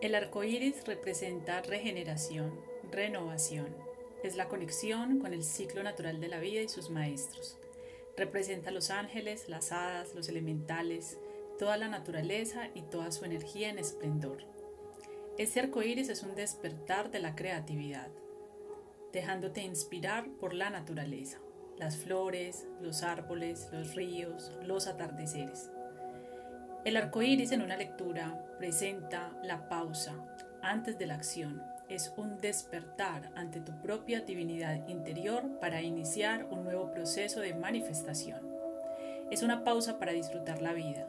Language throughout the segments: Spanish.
El arco iris representa regeneración, renovación. Es la conexión con el ciclo natural de la vida y sus maestros. Representa los ángeles, las hadas, los elementales, toda la naturaleza y toda su energía en esplendor. Este arco iris es un despertar de la creatividad, dejándote inspirar por la naturaleza, las flores, los árboles, los ríos, los atardeceres. El arco iris en una lectura presenta la pausa antes de la acción. Es un despertar ante tu propia divinidad interior para iniciar un nuevo proceso de manifestación. Es una pausa para disfrutar la vida.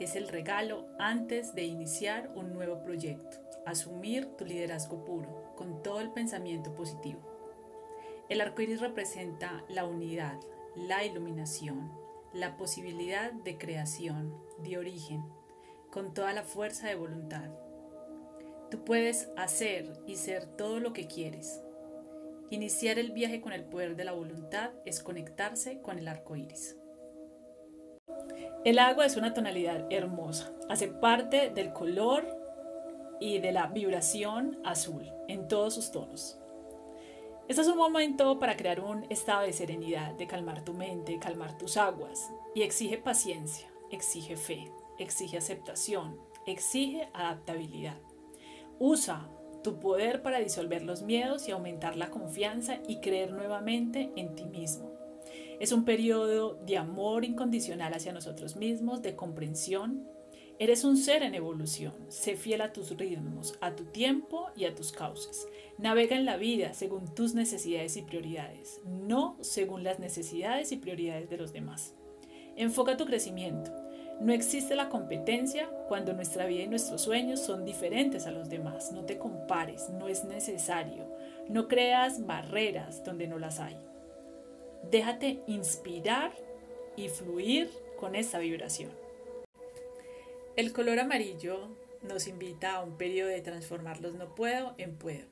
Es el regalo antes de iniciar un nuevo proyecto. Asumir tu liderazgo puro con todo el pensamiento positivo. El arco iris representa la unidad, la iluminación, la posibilidad de creación, de origen, con toda la fuerza de voluntad. Tú puedes hacer y ser todo lo que quieres. Iniciar el viaje con el poder de la voluntad es conectarse con el arco iris. El agua es una tonalidad hermosa, hace parte del color y de la vibración azul en todos sus tonos. Este es un momento para crear un estado de serenidad, de calmar tu mente, calmar tus aguas. Y exige paciencia, exige fe, exige aceptación, exige adaptabilidad. Usa tu poder para disolver los miedos y aumentar la confianza y creer nuevamente en ti mismo. Es un periodo de amor incondicional hacia nosotros mismos, de comprensión, Eres un ser en evolución. Sé fiel a tus ritmos, a tu tiempo y a tus causas. Navega en la vida según tus necesidades y prioridades, no según las necesidades y prioridades de los demás. Enfoca tu crecimiento. No existe la competencia cuando nuestra vida y nuestros sueños son diferentes a los demás. No te compares, no es necesario. No creas barreras donde no las hay. Déjate inspirar y fluir con esta vibración. El color amarillo nos invita a un periodo de transformar los no puedo en puedo.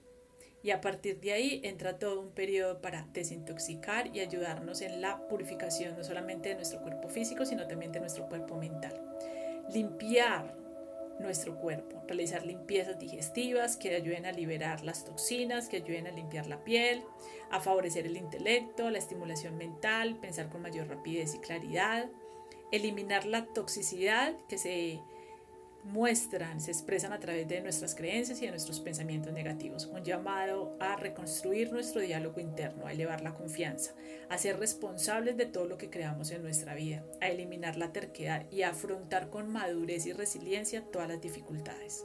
Y a partir de ahí entra todo un periodo para desintoxicar y ayudarnos en la purificación no solamente de nuestro cuerpo físico, sino también de nuestro cuerpo mental. Limpiar nuestro cuerpo, realizar limpiezas digestivas que ayuden a liberar las toxinas, que ayuden a limpiar la piel, a favorecer el intelecto, la estimulación mental, pensar con mayor rapidez y claridad, eliminar la toxicidad que se muestran, se expresan a través de nuestras creencias y de nuestros pensamientos negativos. Un llamado a reconstruir nuestro diálogo interno, a elevar la confianza, a ser responsables de todo lo que creamos en nuestra vida, a eliminar la terquedad y a afrontar con madurez y resiliencia todas las dificultades.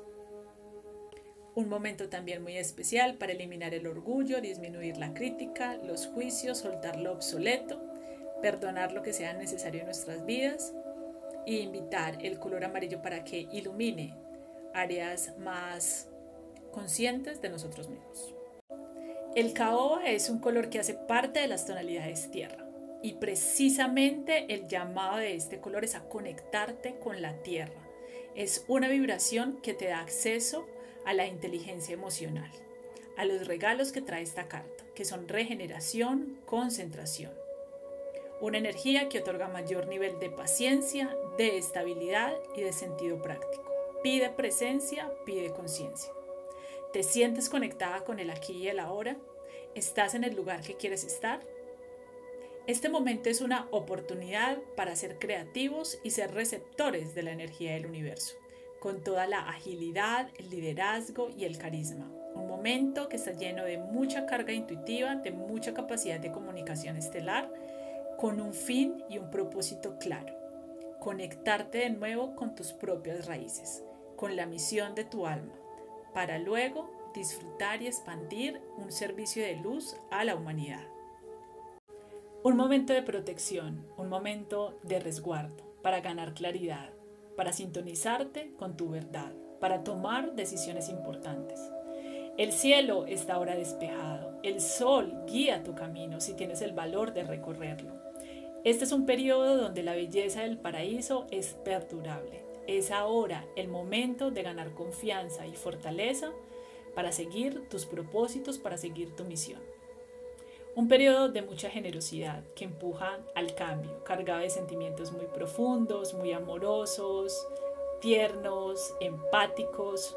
Un momento también muy especial para eliminar el orgullo, disminuir la crítica, los juicios, soltar lo obsoleto perdonar lo que sea necesario en nuestras vidas e invitar el color amarillo para que ilumine áreas más conscientes de nosotros mismos. El caoba es un color que hace parte de las tonalidades tierra y precisamente el llamado de este color es a conectarte con la tierra. Es una vibración que te da acceso a la inteligencia emocional, a los regalos que trae esta carta, que son regeneración, concentración una energía que otorga mayor nivel de paciencia, de estabilidad y de sentido práctico. Pide presencia, pide conciencia. ¿Te sientes conectada con el aquí y el ahora? ¿Estás en el lugar que quieres estar? Este momento es una oportunidad para ser creativos y ser receptores de la energía del universo, con toda la agilidad, el liderazgo y el carisma. Un momento que está lleno de mucha carga intuitiva, de mucha capacidad de comunicación estelar con un fin y un propósito claro. Conectarte de nuevo con tus propias raíces, con la misión de tu alma, para luego disfrutar y expandir un servicio de luz a la humanidad. Un momento de protección, un momento de resguardo, para ganar claridad, para sintonizarte con tu verdad, para tomar decisiones importantes. El cielo está ahora despejado, el sol guía tu camino si tienes el valor de recorrerlo. Este es un periodo donde la belleza del paraíso es perdurable. Es ahora el momento de ganar confianza y fortaleza para seguir tus propósitos, para seguir tu misión. Un periodo de mucha generosidad que empuja al cambio, cargado de sentimientos muy profundos, muy amorosos, tiernos, empáticos,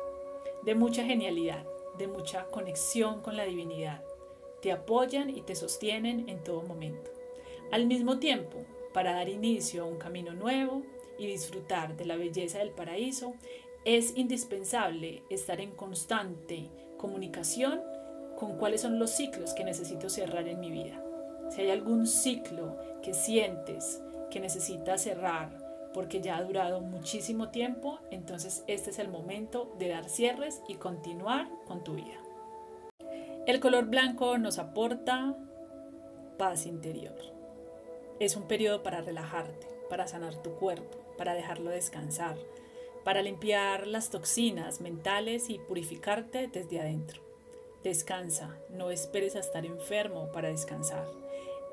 de mucha genialidad, de mucha conexión con la divinidad. Te apoyan y te sostienen en todo momento. Al mismo tiempo, para dar inicio a un camino nuevo y disfrutar de la belleza del paraíso, es indispensable estar en constante comunicación con cuáles son los ciclos que necesito cerrar en mi vida. Si hay algún ciclo que sientes que necesitas cerrar porque ya ha durado muchísimo tiempo, entonces este es el momento de dar cierres y continuar con tu vida. El color blanco nos aporta paz interior. Es un periodo para relajarte, para sanar tu cuerpo, para dejarlo descansar, para limpiar las toxinas mentales y purificarte desde adentro. Descansa, no esperes a estar enfermo para descansar.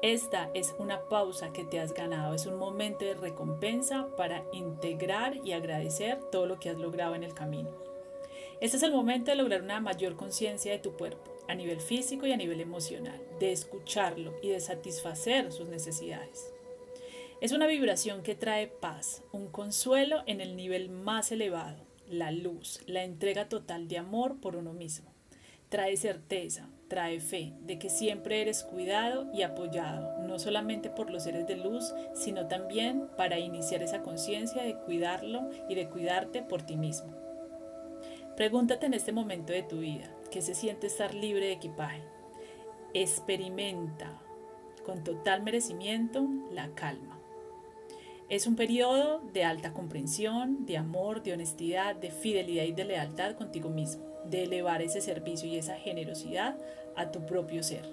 Esta es una pausa que te has ganado, es un momento de recompensa para integrar y agradecer todo lo que has logrado en el camino. Este es el momento de lograr una mayor conciencia de tu cuerpo, a nivel físico y a nivel emocional, de escucharlo y de satisfacer sus necesidades. Es una vibración que trae paz, un consuelo en el nivel más elevado, la luz, la entrega total de amor por uno mismo. Trae certeza, trae fe de que siempre eres cuidado y apoyado, no solamente por los seres de luz, sino también para iniciar esa conciencia de cuidarlo y de cuidarte por ti mismo. Pregúntate en este momento de tu vida, ¿qué se siente estar libre de equipaje? Experimenta con total merecimiento la calma. Es un periodo de alta comprensión, de amor, de honestidad, de fidelidad y de lealtad contigo mismo, de elevar ese servicio y esa generosidad a tu propio ser.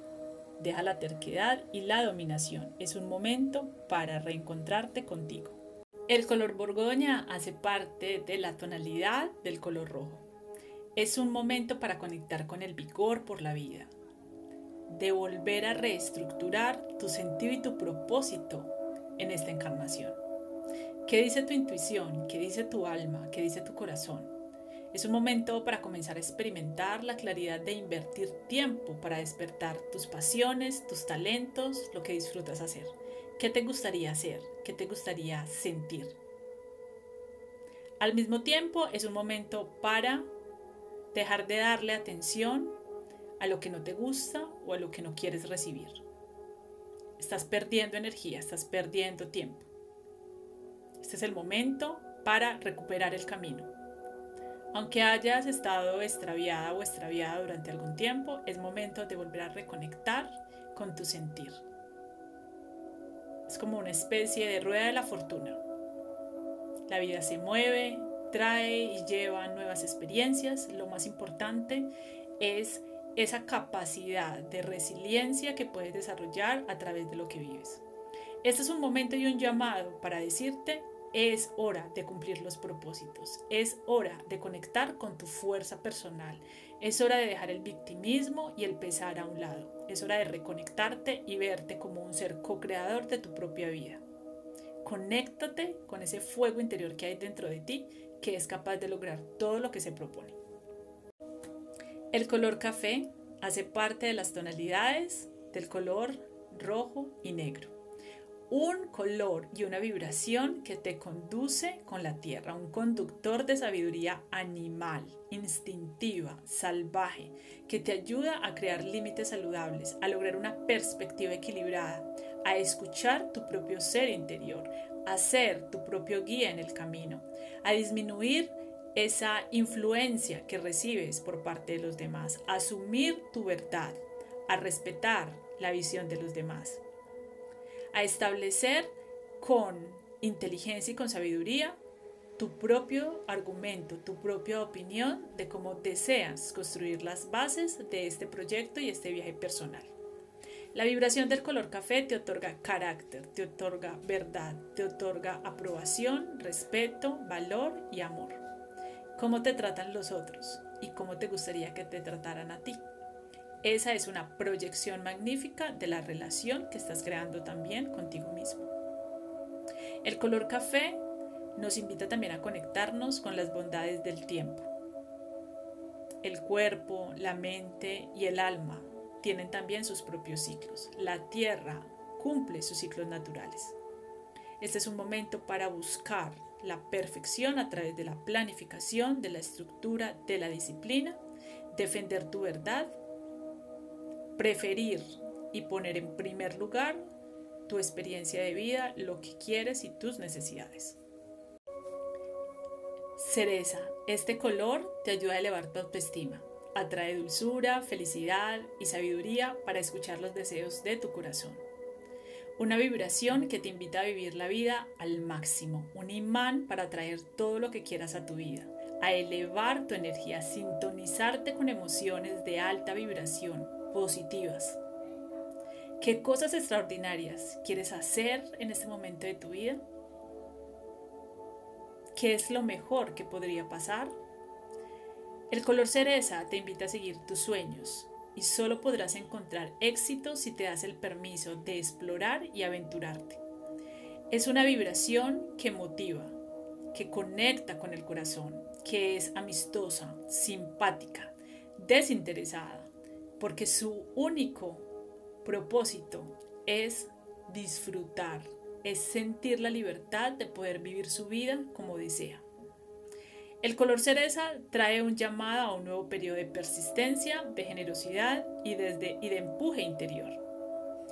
Deja la terquedad y la dominación. Es un momento para reencontrarte contigo. El color borgoña hace parte de la tonalidad del color rojo. Es un momento para conectar con el vigor por la vida, de volver a reestructurar tu sentido y tu propósito en esta encarnación. ¿Qué dice tu intuición? ¿Qué dice tu alma? ¿Qué dice tu corazón? Es un momento para comenzar a experimentar la claridad de invertir tiempo para despertar tus pasiones, tus talentos, lo que disfrutas hacer. ¿Qué te gustaría hacer? ¿Qué te gustaría sentir? Al mismo tiempo es un momento para dejar de darle atención a lo que no te gusta o a lo que no quieres recibir. Estás perdiendo energía, estás perdiendo tiempo. Este es el momento para recuperar el camino. Aunque hayas estado extraviada o extraviada durante algún tiempo, es momento de volver a reconectar con tu sentir. Es como una especie de rueda de la fortuna. La vida se mueve, trae y lleva nuevas experiencias. Lo más importante es esa capacidad de resiliencia que puedes desarrollar a través de lo que vives. Este es un momento y un llamado para decirte es hora de cumplir los propósitos, es hora de conectar con tu fuerza personal, es hora de dejar el victimismo y el pesar a un lado, es hora de reconectarte y verte como un ser co-creador de tu propia vida. Conéctate con ese fuego interior que hay dentro de ti que es capaz de lograr todo lo que se propone. El color café hace parte de las tonalidades del color rojo y negro un color y una vibración que te conduce con la tierra, un conductor de sabiduría animal, instintiva, salvaje, que te ayuda a crear límites saludables, a lograr una perspectiva equilibrada, a escuchar tu propio ser interior, a ser tu propio guía en el camino, a disminuir esa influencia que recibes por parte de los demás, a asumir tu verdad, a respetar la visión de los demás a establecer con inteligencia y con sabiduría tu propio argumento, tu propia opinión de cómo deseas construir las bases de este proyecto y este viaje personal. La vibración del color café te otorga carácter, te otorga verdad, te otorga aprobación, respeto, valor y amor. ¿Cómo te tratan los otros y cómo te gustaría que te trataran a ti? Esa es una proyección magnífica de la relación que estás creando también contigo mismo. El color café nos invita también a conectarnos con las bondades del tiempo. El cuerpo, la mente y el alma tienen también sus propios ciclos. La tierra cumple sus ciclos naturales. Este es un momento para buscar la perfección a través de la planificación, de la estructura, de la disciplina, defender tu verdad, preferir y poner en primer lugar tu experiencia de vida, lo que quieres y tus necesidades. Cereza, este color te ayuda a elevar tu autoestima. Atrae dulzura, felicidad y sabiduría para escuchar los deseos de tu corazón. Una vibración que te invita a vivir la vida al máximo, un imán para atraer todo lo que quieras a tu vida, a elevar tu energía, a sintonizarte con emociones de alta vibración, positivas. ¿Qué cosas extraordinarias quieres hacer en este momento de tu vida? ¿Qué es lo mejor que podría pasar? El color cereza te invita a seguir tus sueños y solo podrás encontrar éxito si te das el permiso de explorar y aventurarte. Es una vibración que motiva, que conecta con el corazón, que es amistosa, simpática, desinteresada, porque su único propósito es disfrutar, es sentir la libertad de poder vivir su vida como desea. El color cereza trae un llamado a un nuevo periodo de persistencia, de generosidad y, y de empuje interior,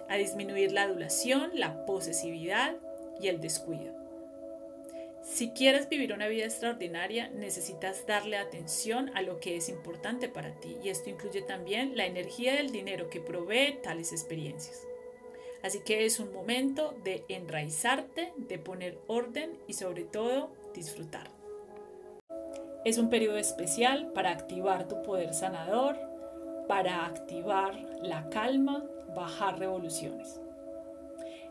a disminuir la adulación, la posesividad y el descuido. Si quieres vivir una vida extraordinaria, necesitas darle atención a lo que es importante para ti y esto incluye también la energía del dinero que provee tales experiencias. Así que es un momento de enraizarte, de poner orden y sobre todo disfrutar. Es un periodo especial para activar tu poder sanador, para activar la calma, bajar revoluciones.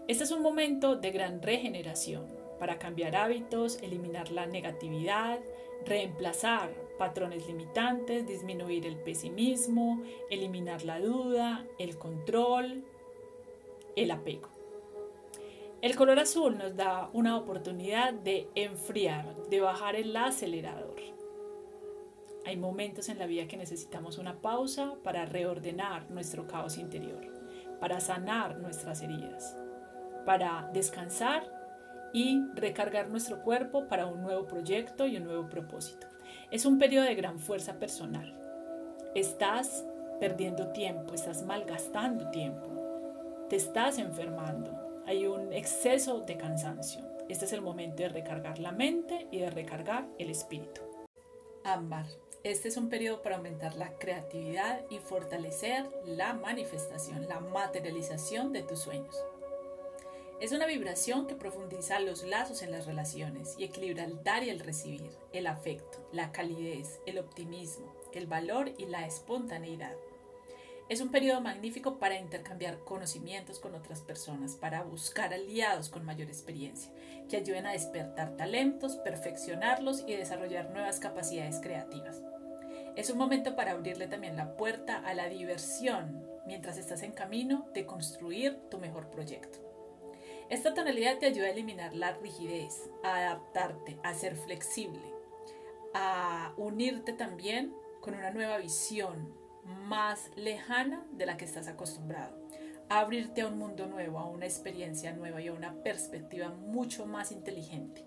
Este es un momento de gran regeneración para cambiar hábitos, eliminar la negatividad, reemplazar patrones limitantes, disminuir el pesimismo, eliminar la duda, el control, el apego. El color azul nos da una oportunidad de enfriar, de bajar el acelerador. Hay momentos en la vida que necesitamos una pausa para reordenar nuestro caos interior, para sanar nuestras heridas, para descansar y recargar nuestro cuerpo para un nuevo proyecto y un nuevo propósito. Es un periodo de gran fuerza personal. Estás perdiendo tiempo, estás malgastando tiempo, te estás enfermando, hay un exceso de cansancio. Este es el momento de recargar la mente y de recargar el espíritu. Ámbar. Este es un periodo para aumentar la creatividad y fortalecer la manifestación, la materialización de tus sueños. Es una vibración que profundiza los lazos en las relaciones y equilibra el dar y el recibir, el afecto, la calidez, el optimismo, el valor y la espontaneidad. Es un periodo magnífico para intercambiar conocimientos con otras personas, para buscar aliados con mayor experiencia, que ayuden a despertar talentos, perfeccionarlos y desarrollar nuevas capacidades creativas. Es un momento para abrirle también la puerta a la diversión mientras estás en camino de construir tu mejor proyecto. Esta tonalidad te ayuda a eliminar la rigidez, a adaptarte, a ser flexible, a unirte también con una nueva visión, más lejana de la que estás acostumbrado. abrirte a un mundo nuevo, a una experiencia nueva y a una perspectiva mucho más inteligente.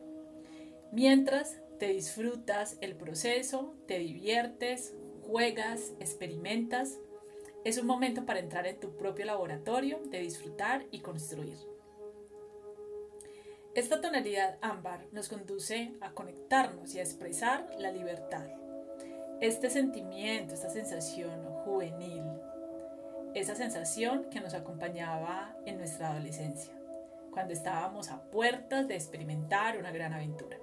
Mientras te disfrutas el proceso, te diviertes, juegas, experimentas, es un momento para entrar en tu propio laboratorio, de disfrutar y construir. Esta tonalidad ámbar nos conduce a conectarnos y a expresar la libertad, este sentimiento, esta sensación juvenil, esa sensación que nos acompañaba en nuestra adolescencia, cuando estábamos a puertas de experimentar una gran aventura.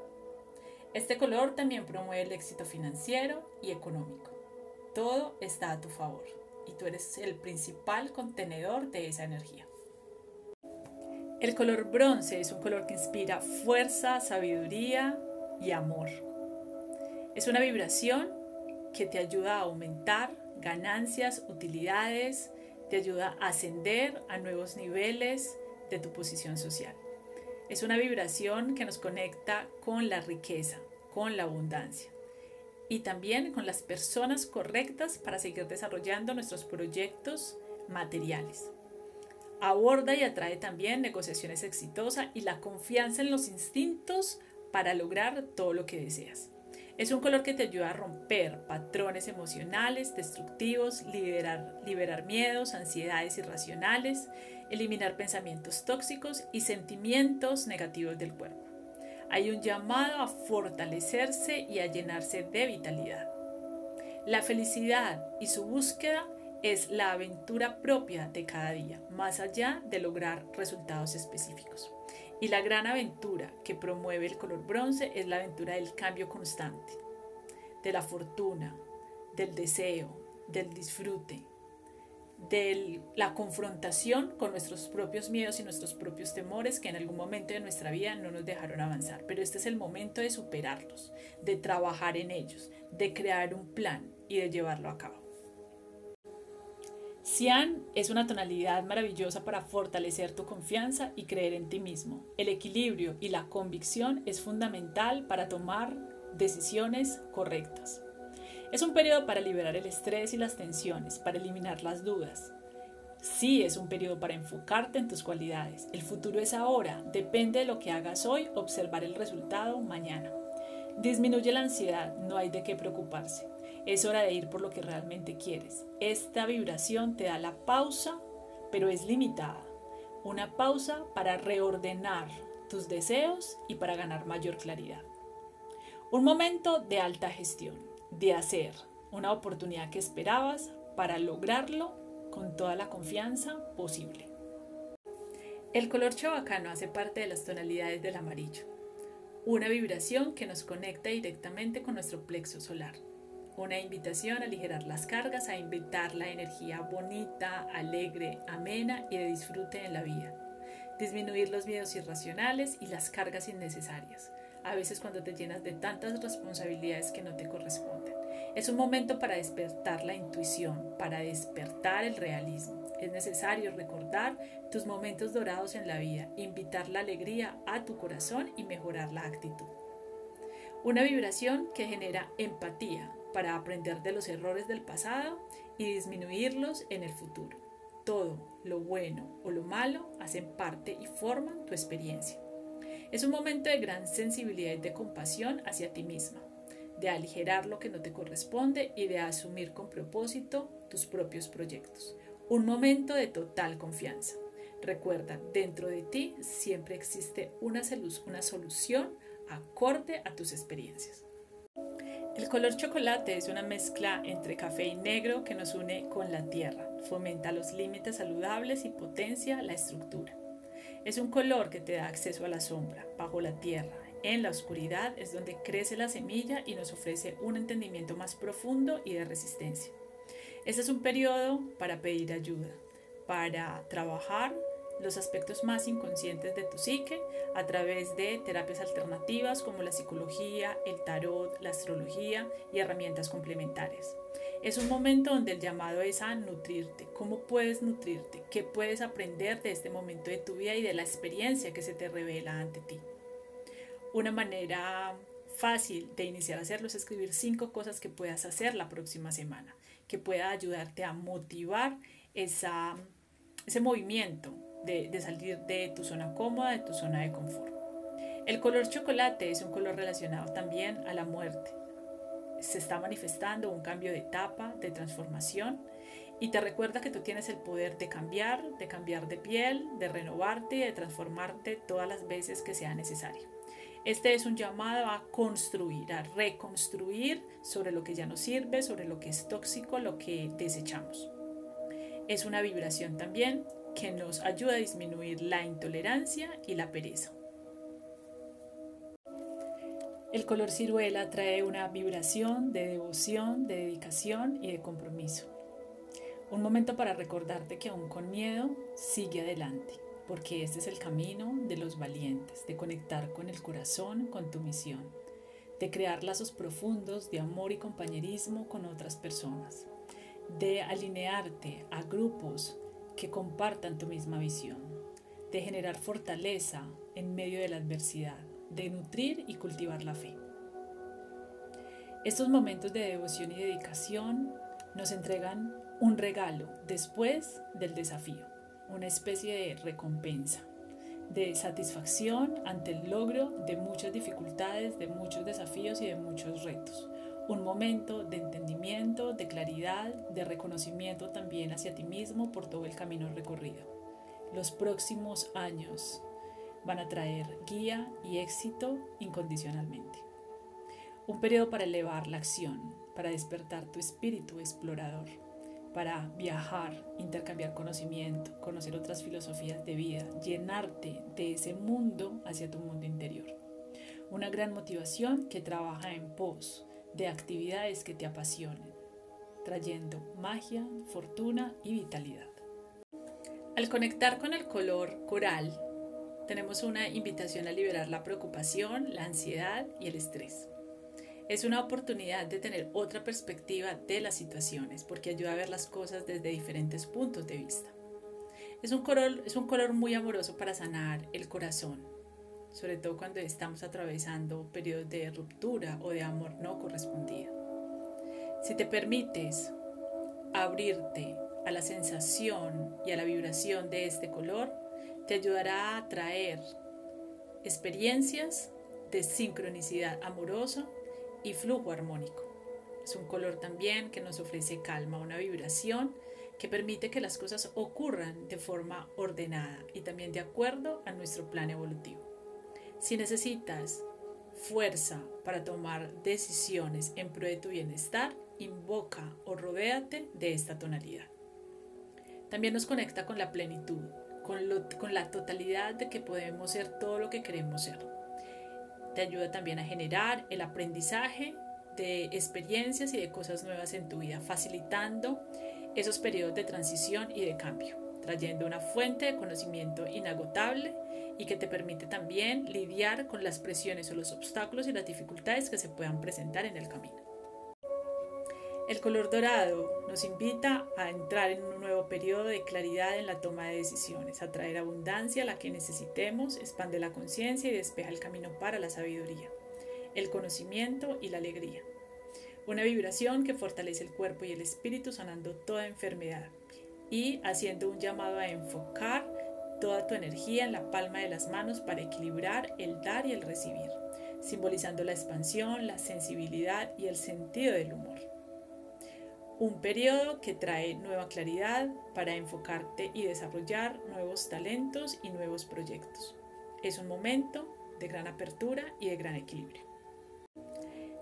Este color también promueve el éxito financiero y económico. Todo está a tu favor y tú eres el principal contenedor de esa energía. El color bronce es un color que inspira fuerza, sabiduría y amor. Es una vibración que te ayuda a aumentar ganancias, utilidades, te ayuda a ascender a nuevos niveles de tu posición social. Es una vibración que nos conecta con la riqueza, con la abundancia y también con las personas correctas para seguir desarrollando nuestros proyectos materiales. Aborda y atrae también negociaciones exitosas y la confianza en los instintos para lograr todo lo que deseas. Es un color que te ayuda a romper patrones emocionales destructivos, liberar, miedos, ansiedades irracionales, eliminar pensamientos tóxicos y sentimientos negativos del cuerpo. Hay un llamado a fortalecerse y a llenarse de vitalidad. La felicidad y su búsqueda es la aventura propia de cada día, más allá de lograr resultados específicos. Y la gran aventura que promueve el color bronce es la aventura del cambio constante, de la fortuna, del deseo, del disfrute, de la confrontación con nuestros propios miedos y nuestros propios temores que en algún momento de nuestra vida no nos dejaron avanzar. Pero este es el momento de superarlos, de trabajar en ellos, de crear un plan y de llevarlo a cabo. Cian es una tonalidad maravillosa para fortalecer tu confianza y creer en ti mismo. El equilibrio y la convicción es fundamental para tomar decisiones correctas. Es un periodo para liberar el estrés y las tensiones, para eliminar las dudas. Sí, es un periodo para enfocarte en tus cualidades. El futuro es ahora, depende de lo que hagas hoy, observar el resultado mañana. Disminuye la ansiedad, no hay de qué preocuparse. Es hora de ir por lo que realmente quieres. Esta vibración te da la pausa, pero es limitada. Una pausa para reordenar tus deseos y para ganar mayor claridad. Un momento de alta gestión, de hacer una oportunidad que esperabas para lograrlo con toda la confianza posible. El color chabacano hace parte de las tonalidades del amarillo, una vibración que nos conecta directamente con nuestro plexo solar una invitación a aligerar las cargas, a invitar la energía bonita, alegre, amena y de disfrute en la vida. Disminuir los miedos irracionales y las cargas innecesarias, a veces cuando te llenas de tantas responsabilidades que no te corresponden. Es un momento para despertar la intuición, para despertar el realismo. Es necesario recordar tus momentos dorados en la vida, invitar la alegría a tu corazón y mejorar la actitud. Una vibración que genera empatía, para aprender de los errores del pasado y disminuirlos en el futuro. Todo, lo bueno o lo malo, hacen parte y forman tu experiencia. Es un momento de gran sensibilidad y de compasión hacia ti misma, de aligerar lo que no te corresponde y de asumir con propósito tus propios proyectos. Un momento de total confianza. Recuerda, dentro de ti siempre existe una, una solución acorde a tus experiencias. El color chocolate es una mezcla entre café y negro que nos une con la tierra, fomenta los límites saludables y potencia la estructura. Es un color que te da acceso a la sombra, bajo la tierra. En la oscuridad es donde crece la semilla y nos ofrece un entendimiento más profundo y de resistencia. Este es un periodo para pedir ayuda, para trabajar los aspectos más inconscientes de tu psique a través de terapias alternativas como la psicología, el tarot, la astrología y herramientas complementarias. Es un momento donde el llamado es a nutrirte. ¿Cómo puedes nutrirte? ¿Qué puedes aprender de este momento de tu vida y de la experiencia que se te revela ante ti? Una manera fácil de iniciar a hacerlo es escribir cinco cosas que puedas hacer la próxima semana, que pueda ayudarte a motivar esa, ese movimiento de, salir de tu zona cómoda, de tu zona de confort. El color chocolate es un color relacionado también a la muerte. Se está manifestando un cambio de etapa, de transformación y te recuerda que tú tienes el poder de cambiar, de cambiar de piel, de renovarte y de transformarte todas las veces que sea necesario. Este es un llamado a construir, a reconstruir sobre lo que ya no sirve, sobre lo que es tóxico, lo que desechamos. Es una vibración también que nos ayuda a disminuir la intolerancia y la pereza. El color ciruela trae una vibración de devoción, de dedicación y de compromiso. Un momento para recordarte que aún con miedo sigue adelante, porque este es el camino de los valientes, de conectar con el corazón, con tu misión, de crear lazos profundos de amor y compañerismo con otras personas, de alinearte a grupos que compartan tu misma visión, de generar fortaleza en medio de la adversidad, de nutrir y cultivar la fe. Estos momentos de devoción y dedicación nos entregan un regalo después del desafío, una especie de recompensa. de satisfacción ante el logro de muchas dificultades, de muchos desafíos y de muchos retos. Un momento de entendimiento, de claridad, de reconocimiento también hacia ti mismo por todo el camino recorrido. Los próximos años van a traer guía y éxito incondicionalmente. Un periodo para elevar la acción, para despertar tu espíritu explorador para viajar, intercambiar conocimiento, conocer otras filosofías de vida, llenarte de ese mundo hacia tu mundo interior. Una gran motivación que trabaja en pos de actividades que te apasionen, trayendo magia, fortuna y vitalidad. Al conectar con el color coral, tenemos una invitación a liberar la preocupación, la ansiedad y el estrés. Es una oportunidad de tener otra perspectiva de las situaciones porque ayuda a ver las cosas desde diferentes puntos de vista. Es un color, es un color muy amoroso para sanar el corazón, sobre todo cuando estamos atravesando periodos de ruptura o de amor no correspondido. Si te permites abrirte a la sensación y a la vibración de este color, te ayudará a atraer experiencias de sincronicidad amorosa y flujo armónico. Es un color también que nos ofrece calma, una vibración que permite que las cosas ocurran de forma ordenada y también de acuerdo a nuestro plan evolutivo. Si necesitas fuerza para tomar decisiones en pro de tu bienestar, invoca o rodéate de esta tonalidad. También nos conecta con la plenitud, con, la totalidad de que podemos ser todo lo que queremos ser te ayuda también a generar el aprendizaje de experiencias y de cosas nuevas en tu vida, facilitando esos periodos de transición y de cambio, trayendo una fuente de conocimiento inagotable y que te permite también lidiar con las presiones o los obstáculos y las dificultades que se puedan presentar en el camino. El color dorado nos invita a entrar en un nuevo periodo de claridad en la toma de decisiones, a traer abundancia a la que necesitemos, expande la conciencia y despeja el camino para la sabiduría, el conocimiento y la alegría. Una vibración que fortalece el cuerpo y el espíritu sanando toda enfermedad y haciendo un llamado a enfocar toda tu energía en la palma de las manos para equilibrar el dar y el recibir, simbolizando la expansión, la sensibilidad y el sentido del humor. Un periodo que trae nueva claridad para enfocarte y desarrollar nuevos talentos y nuevos proyectos. Es un momento de gran apertura y de gran equilibrio.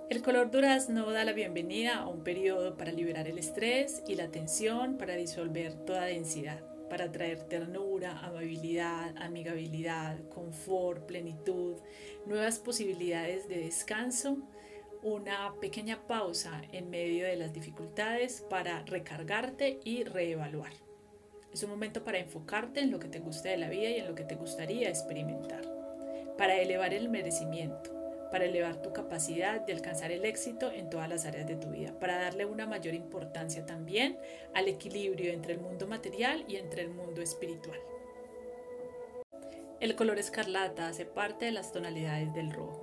El color durazno da la bienvenida a un periodo para liberar el estrés y la tensión, para disolver toda densidad, para traer ternura, amabilidad, amigabilidad, confort, plenitud, nuevas posibilidades de descanso una pequeña pausa en medio de las dificultades para recargarte y reevaluar. Es un momento para enfocarte en lo que te gusta de la vida y en lo que te gustaría experimentar, para elevar el merecimiento, para elevar tu capacidad de alcanzar el éxito en todas las áreas de tu vida, para darle una mayor importancia también al equilibrio entre el mundo material y entre el mundo espiritual. El color escarlata hace parte de las tonalidades del rojo.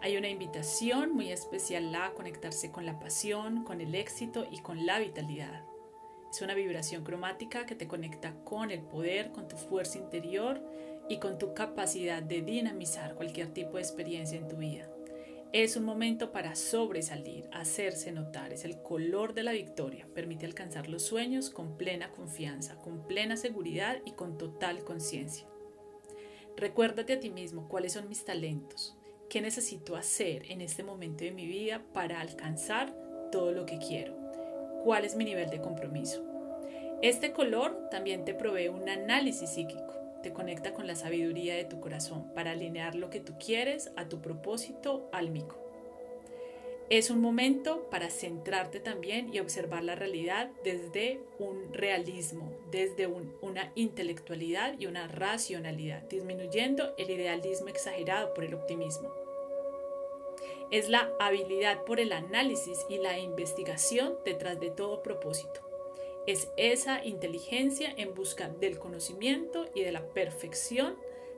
Hay una invitación muy especial a conectarse con la pasión, con el éxito y con la vitalidad. Es una vibración cromática que te conecta con el poder, con tu fuerza interior y con tu capacidad de dinamizar cualquier tipo de experiencia en tu vida. Es un momento para sobresalir, hacerse notar, es el color de la victoria, permite alcanzar los sueños con plena confianza, con plena seguridad y con total conciencia. Recuérdate a ti mismo cuáles son mis talentos, ¿Qué necesito hacer en este momento de mi vida para alcanzar todo lo que quiero? ¿Cuál es mi nivel de compromiso? Este color también te provee un análisis psíquico, te conecta con la sabiduría de tu corazón para alinear lo que tú quieres a tu propósito álmico. Es un momento para centrarte también y observar la realidad desde un realismo, desde una intelectualidad y una racionalidad, disminuyendo el idealismo exagerado por el optimismo es la habilidad por el análisis y la investigación detrás de todo propósito. Es esa inteligencia en busca del conocimiento y de la perfección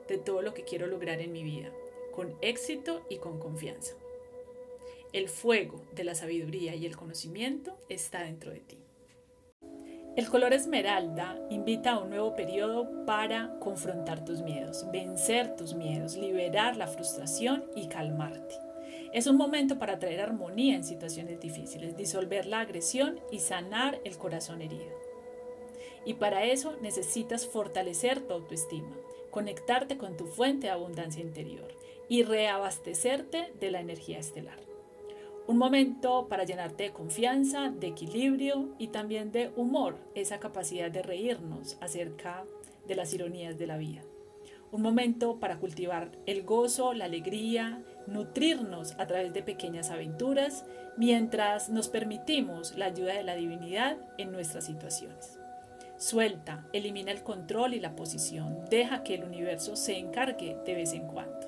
de todo lo que quiero lograr en mi vida, con éxito y con confianza. El fuego de la sabiduría y el conocimiento está dentro de ti. El color esmeralda invita a un nuevo periodo para confrontar tus miedos, vencer tus miedos, liberar la frustración y calmarte. Es un momento para traer armonía en situaciones difíciles, disolver la agresión y sanar el corazón herido. Y para eso necesitas fortalecer tu autoestima, conectarte con tu fuente de abundancia interior y reabastecerte de la energía estelar. Un momento para llenarte de confianza, de equilibrio y también de humor, esa capacidad de reírnos acerca de las ironías de la vida. Un momento para cultivar el gozo, la alegría, nutrirnos a través de pequeñas aventuras mientras nos permitimos la ayuda de la divinidad en nuestras situaciones. Suelta, elimina el control y la posición, deja que el universo se encargue de vez en cuando.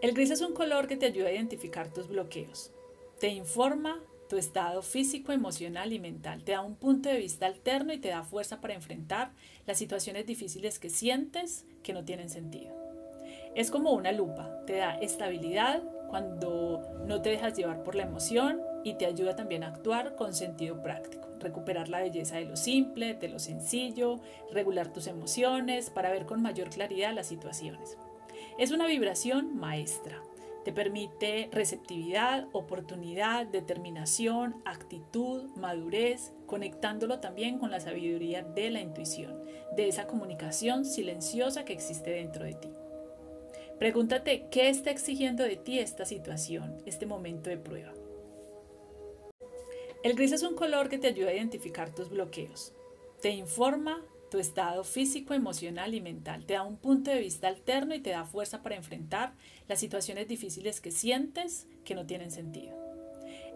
El gris es un color que te ayuda a identificar tus bloqueos. Te informa tu estado físico, emocional y mental. Te da un punto de vista alterno y te da fuerza para enfrentar las situaciones difíciles que sientes que no tienen sentido. Es como una lupa, te da estabilidad cuando no te dejas llevar por la emoción y te ayuda también a actuar con sentido práctico. Recuperar la belleza de lo simple, de lo sencillo, regular tus emociones para ver con mayor claridad las situaciones. Es una vibración maestra. Te permite receptividad, oportunidad, determinación, actitud, madurez, conectándolo también con la sabiduría de la intuición, de esa comunicación silenciosa que existe dentro de ti. Pregúntate qué está exigiendo de ti esta situación, este momento de prueba. El gris es un color que te ayuda a identificar tus bloqueos. Te informa tu estado físico, emocional y mental. Te da un punto de vista alterno y te da fuerza para enfrentar las situaciones difíciles que sientes que no tienen sentido.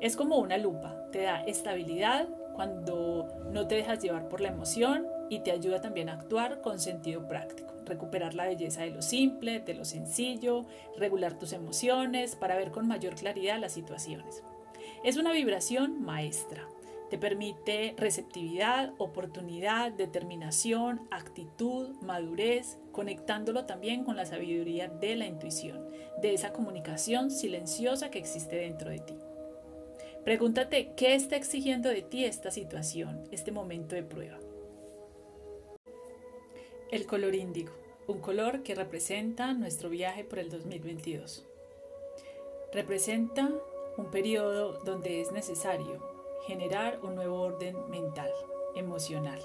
Es como una lupa, te da estabilidad cuando no te dejas llevar por la emoción y te ayuda también a actuar con sentido práctico. Recuperar la belleza de lo simple, de lo sencillo, regular tus emociones para ver con mayor claridad las situaciones. Es una vibración maestra te permite receptividad, oportunidad, determinación, actitud, madurez, conectándolo también con la sabiduría de la intuición, de esa comunicación silenciosa que existe dentro de ti. Pregúntate qué está exigiendo de ti esta situación, este momento de prueba. El color índigo, un color que representa nuestro viaje por el 2022. Representa un periodo donde es necesario generar un nuevo orden mental, emocional.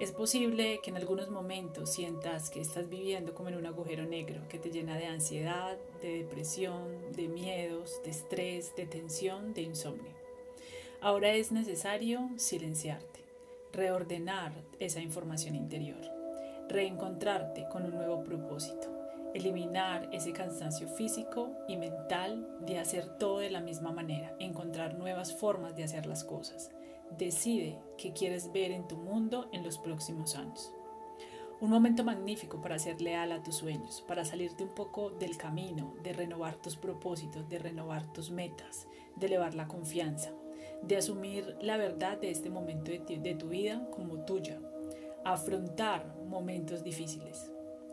Es posible que en algunos momentos sientas que estás viviendo como en un agujero negro que te llena de ansiedad, de depresión, de miedos, de estrés, de tensión, de insomnio. Ahora es necesario silenciarte, reordenar esa información interior, reencontrarte con un nuevo propósito eliminar ese cansancio físico y mental de hacer todo de la misma manera, encontrar nuevas formas de hacer las cosas. Decide qué quieres ver en tu mundo en los próximos años. Un momento magnífico para ser leal a tus sueños, para salirte un poco del camino, de renovar tus propósitos, de renovar tus metas, de elevar la confianza, de asumir la verdad de este momento de, de tu vida como tuya, afrontar momentos difíciles.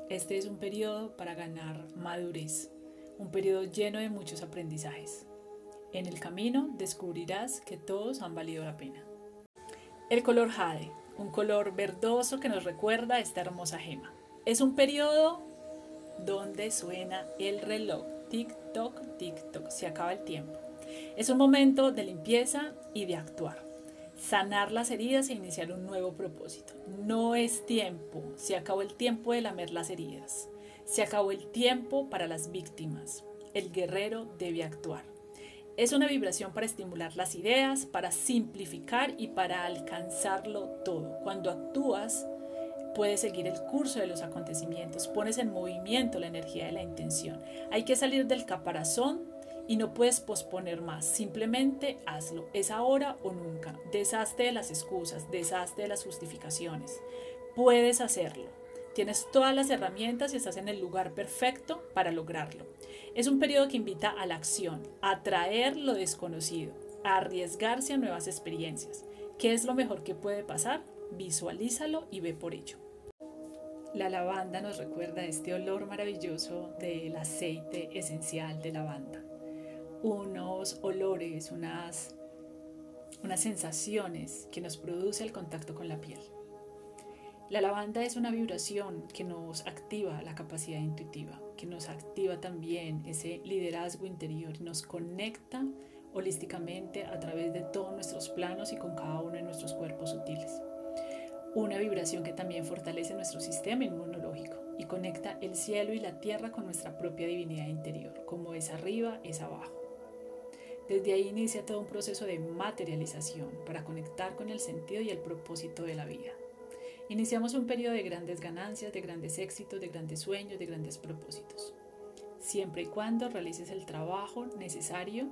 Este es un periodo para ganar madurez, un periodo lleno de muchos aprendizajes. En el camino descubrirás que todos han valido la pena. El color jade, un color verdoso que nos recuerda esta hermosa gema. Es un periodo donde suena el reloj. Tic-toc, tic-toc, se acaba el tiempo. Es un momento de limpieza y de actuar sanar las heridas e iniciar un nuevo propósito. No es tiempo, se acabó el tiempo de lamer las heridas, se acabó el tiempo para las víctimas. El guerrero debe actuar. Es una vibración para estimular las ideas, para simplificar y para alcanzarlo todo. Cuando actúas, puedes seguir el curso de los acontecimientos, pones en movimiento la energía de la intención. Hay que salir del caparazón y no puedes posponer más, simplemente hazlo, es ahora o nunca, deshazte de las excusas, deshazte de las justificaciones, puedes hacerlo, tienes todas las herramientas y estás en el lugar perfecto para lograrlo. Es un periodo que invita a la acción, a atraer lo desconocido, a arriesgarse a nuevas experiencias. ¿Qué es lo mejor que puede pasar? Visualízalo y ve por ello. La lavanda nos recuerda este olor maravilloso del aceite esencial de lavanda unos olores, unas, unas sensaciones que nos produce el contacto con la piel. La lavanda es una vibración que nos activa la capacidad intuitiva, que nos activa también ese liderazgo interior, nos conecta holísticamente a través de todos nuestros planos y con cada uno de nuestros cuerpos sutiles. Una vibración que también fortalece nuestro sistema inmunológico y conecta el cielo y la tierra con nuestra propia divinidad interior, como es arriba, es abajo. Desde ahí inicia todo un proceso de materialización para conectar con el sentido y el propósito de la vida. Iniciamos un periodo de grandes ganancias, de grandes éxitos, de grandes sueños, de grandes propósitos. Siempre y cuando realices el trabajo necesario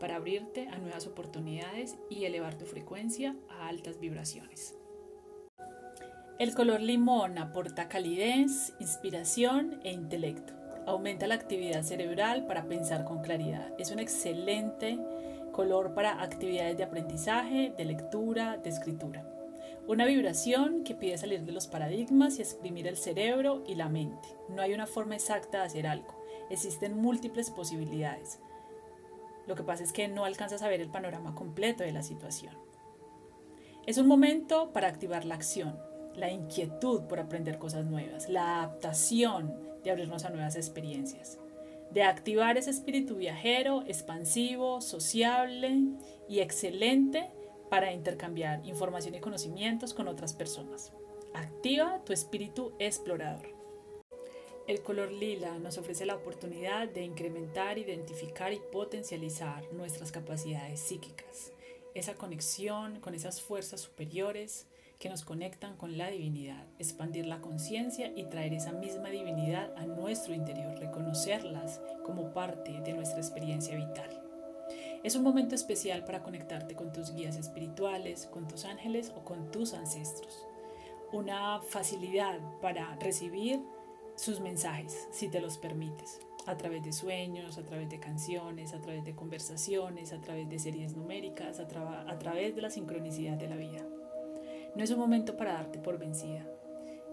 para abrirte a nuevas oportunidades y elevar tu frecuencia a altas vibraciones. El color limón aporta calidez, inspiración e intelecto. Aumenta la actividad cerebral para pensar con claridad. Es un excelente color para actividades de aprendizaje, de lectura, de escritura. Una vibración que pide salir de los paradigmas y exprimir el cerebro y la mente. No hay una forma exacta de hacer algo. Existen múltiples posibilidades. Lo que pasa es que no alcanzas a ver el panorama completo de la situación. Es un momento para activar la acción, la inquietud por aprender cosas nuevas, la adaptación de abrirnos a nuevas experiencias, de activar ese espíritu viajero, expansivo, sociable y excelente para intercambiar información y conocimientos con otras personas. Activa tu espíritu explorador. El color lila nos ofrece la oportunidad de incrementar, identificar y potencializar nuestras capacidades psíquicas, esa conexión con esas fuerzas superiores que nos conectan con la divinidad, expandir la conciencia y traer esa misma divinidad a nuestro interior, reconocerlas como parte de nuestra experiencia vital. Es un momento especial para conectarte con tus guías espirituales, con tus ángeles o con tus ancestros. Una facilidad para recibir sus mensajes, si te los permites, a través de sueños, a través de canciones, a través de conversaciones, a través de series numéricas, a, a través de la sincronicidad de la vida. No es un momento para darte por vencida.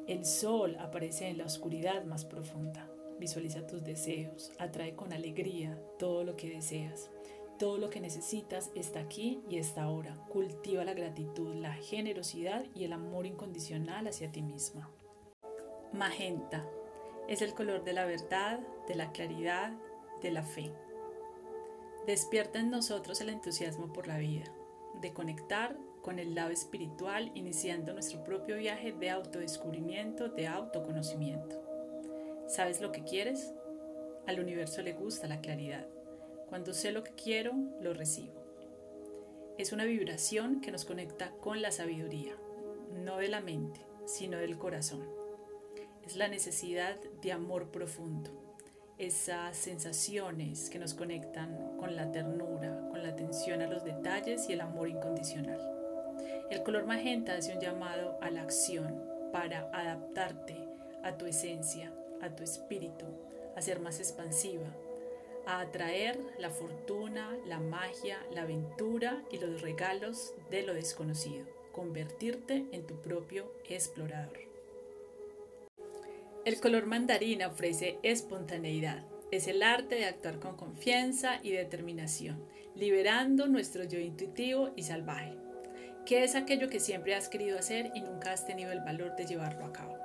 El sol aparece en la oscuridad más profunda. Visualiza tus deseos, atrae con alegría todo lo que deseas. Todo lo que necesitas está aquí y está ahora. Cultiva la gratitud, la generosidad y el amor incondicional hacia ti misma. Magenta es el color de la verdad, de la claridad, de la fe. Despierta en nosotros el entusiasmo por la vida, de conectar con el lado espiritual, iniciando nuestro propio viaje de autodescubrimiento, de autoconocimiento. ¿Sabes lo que quieres? Al universo le gusta la claridad. Cuando sé lo que quiero, lo recibo. Es una vibración que nos conecta con la sabiduría, no de la mente, sino del corazón. Es la necesidad de amor profundo, esas sensaciones que nos conectan con la ternura, con la atención a los detalles y el amor incondicional. El color magenta hace un llamado a la acción para adaptarte a tu esencia, a tu espíritu, a ser más expansiva, a atraer la fortuna, la magia, la aventura y los regalos de lo desconocido, convertirte en tu propio explorador. El color mandarina ofrece espontaneidad. Es el arte de actuar con confianza y determinación, liberando nuestro yo intuitivo y salvaje. ¿Qué es aquello que siempre has querido hacer y nunca has tenido el valor de llevarlo a cabo?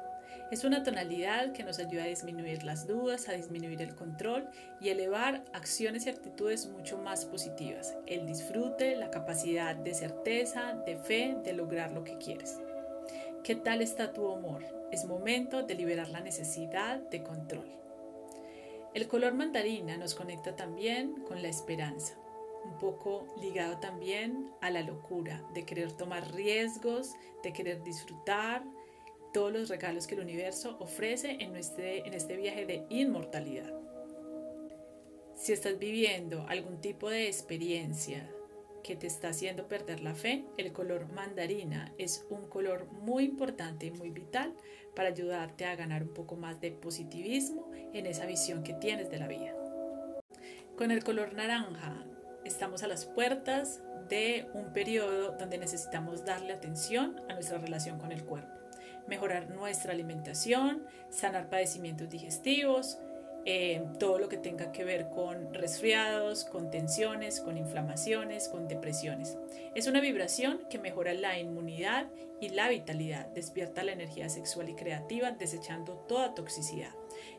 Es una tonalidad que nos ayuda a disminuir las dudas, a disminuir el control y elevar acciones y actitudes mucho más positivas. El disfrute, la capacidad de certeza, de fe, de lograr lo que quieres. ¿Qué tal está tu amor? Es momento de liberar la necesidad de control. El color mandarina nos conecta también con la esperanza, un poco ligado también a la locura, de querer tomar riesgos, de querer disfrutar, todos los regalos que el universo ofrece en este, en este viaje de inmortalidad. Si estás viviendo algún tipo de experiencia que te está haciendo perder la fe, el color mandarina es un color muy importante y muy vital para ayudarte a ganar un poco más de positivismo en esa visión que tienes de la vida. Con el color naranja estamos a las puertas de un periodo donde necesitamos darle atención a nuestra relación con el cuerpo mejorar nuestra alimentación, sanar padecimientos digestivos eh, todo lo que tenga que ver con resfriados, con tensiones, con inflamaciones, con depresiones. Es una vibración que mejora la inmunidad y la vitalidad, despierta la energía sexual y creativa, desechando toda toxicidad.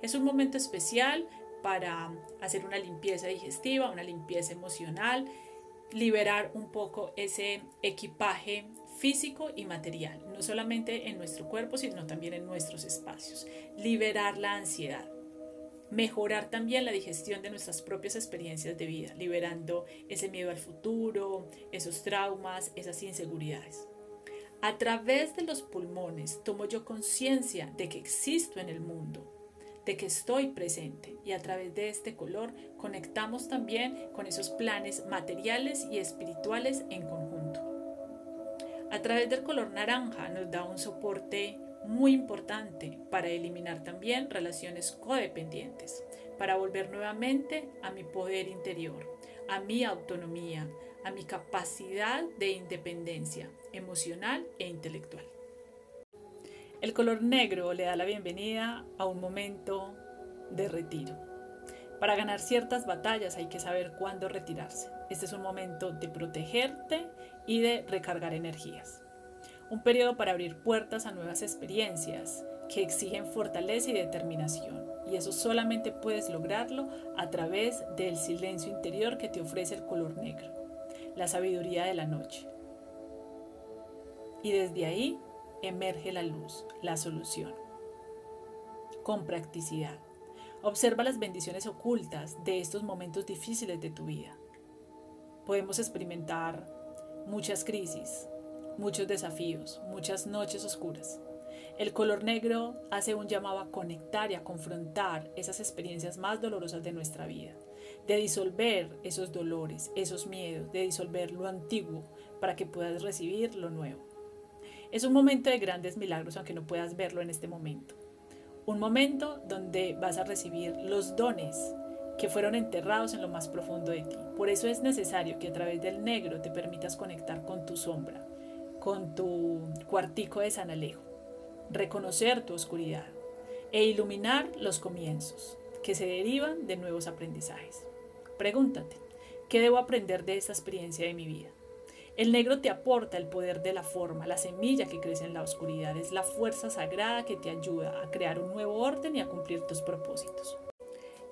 Es un momento especial para hacer una limpieza digestiva, una limpieza emocional, liberar un poco ese equipaje físico y material, no solamente en nuestro cuerpo, sino también en nuestros espacios. Liberar la ansiedad. Mejorar también la digestión de nuestras propias experiencias de vida, liberando ese miedo al futuro, esos traumas, esas inseguridades. A través de los pulmones tomo yo conciencia de que existo en el mundo, de que estoy presente y a través de este color conectamos también con esos planes materiales y espirituales en conjunto. A través del color naranja nos da un soporte muy importante para eliminar también relaciones codependientes, para volver nuevamente a mi poder interior, a mi autonomía, a mi capacidad de independencia emocional e intelectual. El color negro le da la bienvenida a un momento de retiro. Para ganar ciertas batallas hay que saber cuándo retirarse. Este es un momento de protegerte y de recargar energías. Un periodo para abrir puertas a nuevas experiencias que exigen fortaleza y determinación. Y eso solamente puedes lograrlo a través del silencio interior que te ofrece el color negro, la sabiduría de la noche. Y desde ahí emerge la luz, la solución. Con practicidad. Observa las bendiciones ocultas de estos momentos difíciles de tu vida. Podemos experimentar muchas crisis, muchos desafíos, muchas noches oscuras. El color negro hace un llamado a conectar y a confrontar esas experiencias más dolorosas de nuestra vida, de disolver esos dolores, esos miedos, de disolver lo antiguo para que puedas recibir lo nuevo. Es un momento de grandes milagros, aunque no puedas verlo en este momento. Un momento donde vas a recibir los dones que fueron enterrados en lo más profundo de ti. Por eso es necesario que a través del negro te permitas conectar con tu sombra, con tu cuartico de San Alejo, reconocer tu oscuridad e iluminar los comienzos que se derivan de nuevos aprendizajes. Pregúntate, ¿qué debo aprender de esta experiencia de mi vida? El negro te aporta el poder de la forma, la semilla que crece en la oscuridad, es la fuerza sagrada que te ayuda a crear un nuevo orden y a cumplir tus propósitos.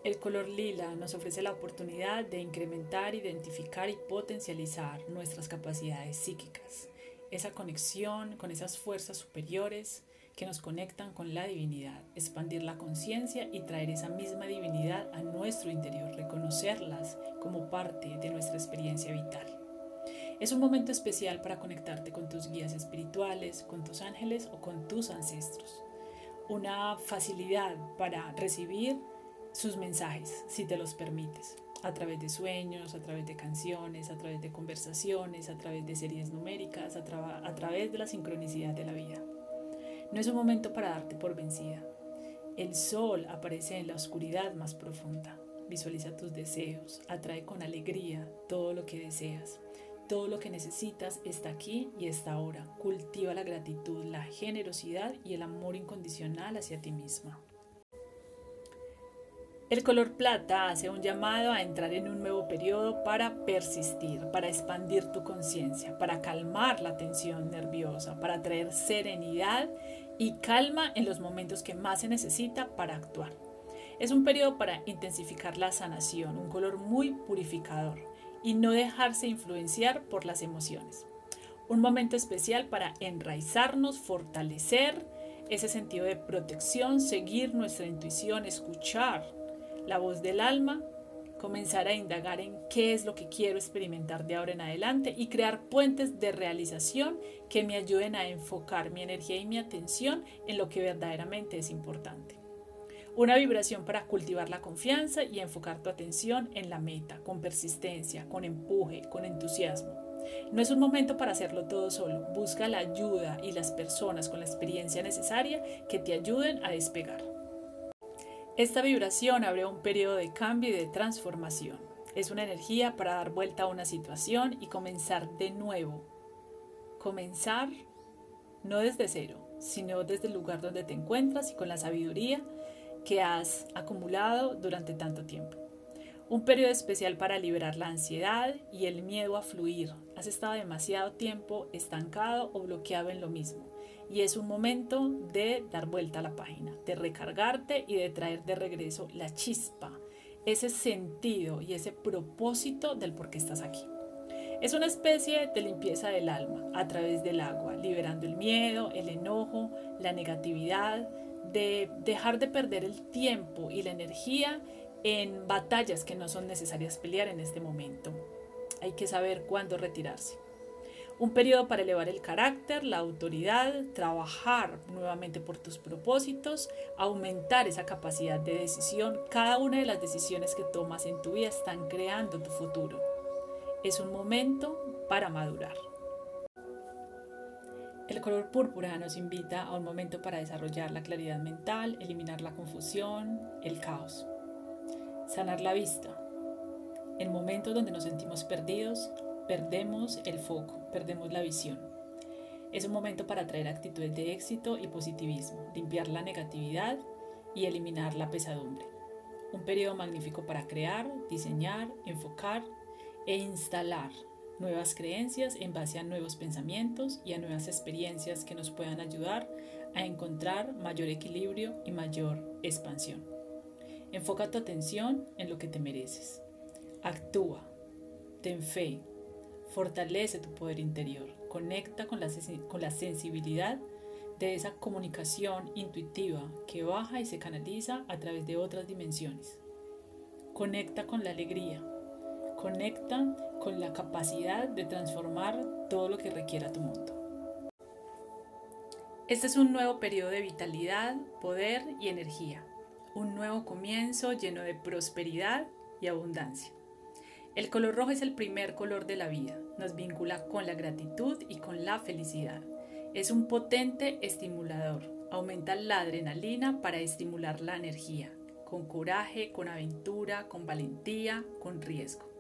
El color lila nos ofrece la oportunidad de incrementar, identificar y potencializar nuestras capacidades psíquicas, esa conexión con esas fuerzas superiores que nos conectan con la divinidad, expandir la conciencia y traer esa misma divinidad a nuestro interior, reconocerlas como parte de nuestra experiencia vital. Es un momento especial para conectarte con tus guías espirituales, con tus ángeles o con tus ancestros. Una facilidad para recibir sus mensajes, si te los permites, a través de sueños, a través de canciones, a través de conversaciones, a través de series numéricas, a, a través de la sincronicidad de la vida. No es un momento para darte por vencida. El sol aparece en la oscuridad más profunda. Visualiza tus deseos, atrae con alegría todo lo que deseas. Todo lo que necesitas está aquí y está ahora. Cultiva la gratitud, la generosidad y el amor incondicional hacia ti misma. El color plata hace un llamado a entrar en un nuevo periodo para persistir, para expandir tu conciencia, para calmar la tensión nerviosa, para traer serenidad y calma en los momentos que más se necesita para actuar. Es un periodo para intensificar la sanación, un color muy purificador y no dejarse influenciar por las emociones. Un momento especial para enraizarnos, fortalecer ese sentido de protección, seguir nuestra intuición, escuchar la voz del alma, comenzar a indagar en qué es lo que quiero experimentar de ahora en adelante y crear puentes de realización que me ayuden a enfocar mi energía y mi atención en lo que verdaderamente es importante. Una vibración para cultivar la confianza y enfocar tu atención en la meta, con persistencia, con empuje, con entusiasmo. No es un momento para hacerlo todo solo. Busca la ayuda y las personas con la experiencia necesaria que te ayuden a despegar. Esta vibración abre un periodo de cambio y de transformación. Es una energía para dar vuelta a una situación y comenzar de nuevo. Comenzar no desde cero, sino desde el lugar donde te encuentras y con la sabiduría que has acumulado durante tanto tiempo. Un periodo especial para liberar la ansiedad y el miedo a fluir. Has estado demasiado tiempo estancado o bloqueado en lo mismo. Y es un momento de dar vuelta a la página, de recargarte y de traer de regreso la chispa, ese sentido y ese propósito del por qué estás aquí. Es una especie de limpieza del alma a través del agua, liberando el miedo, el enojo, la negatividad, de dejar de perder el tiempo y la energía en batallas que no son necesarias pelear en este momento. Hay que saber cuándo retirarse. Un periodo para elevar el carácter, la autoridad, trabajar nuevamente por tus propósitos, aumentar esa capacidad de decisión. Cada una de las decisiones que tomas en tu vida están creando tu futuro. Es un momento para madurar. El color púrpura nos invita a un momento para desarrollar la claridad mental, eliminar la confusión, el caos. Sanar la vista. En momentos donde nos sentimos perdidos, perdemos el foco, perdemos la visión. Es un momento para traer actitudes de éxito y positivismo, limpiar la negatividad y eliminar la pesadumbre. Un periodo magnífico para crear, diseñar, enfocar e instalar nuevas creencias en base a nuevos pensamientos y a nuevas experiencias que nos puedan ayudar a encontrar mayor equilibrio y mayor expansión. Enfoca tu atención en lo que te mereces. Actúa, ten fe, fortalece tu poder interior, conecta con la, con la sensibilidad de esa comunicación intuitiva que baja y se canaliza a través de otras dimensiones. Conecta con la alegría, conecta con la capacidad de transformar todo lo que requiera tu mundo. Este es un nuevo periodo de vitalidad, poder y energía un nuevo comienzo lleno de prosperidad y abundancia. El color rojo es el primer color de la vida, nos vincula con la gratitud y con la felicidad. Es un potente estimulador, aumenta la adrenalina para estimular la energía, con coraje, con aventura, con valentía, con riesgo.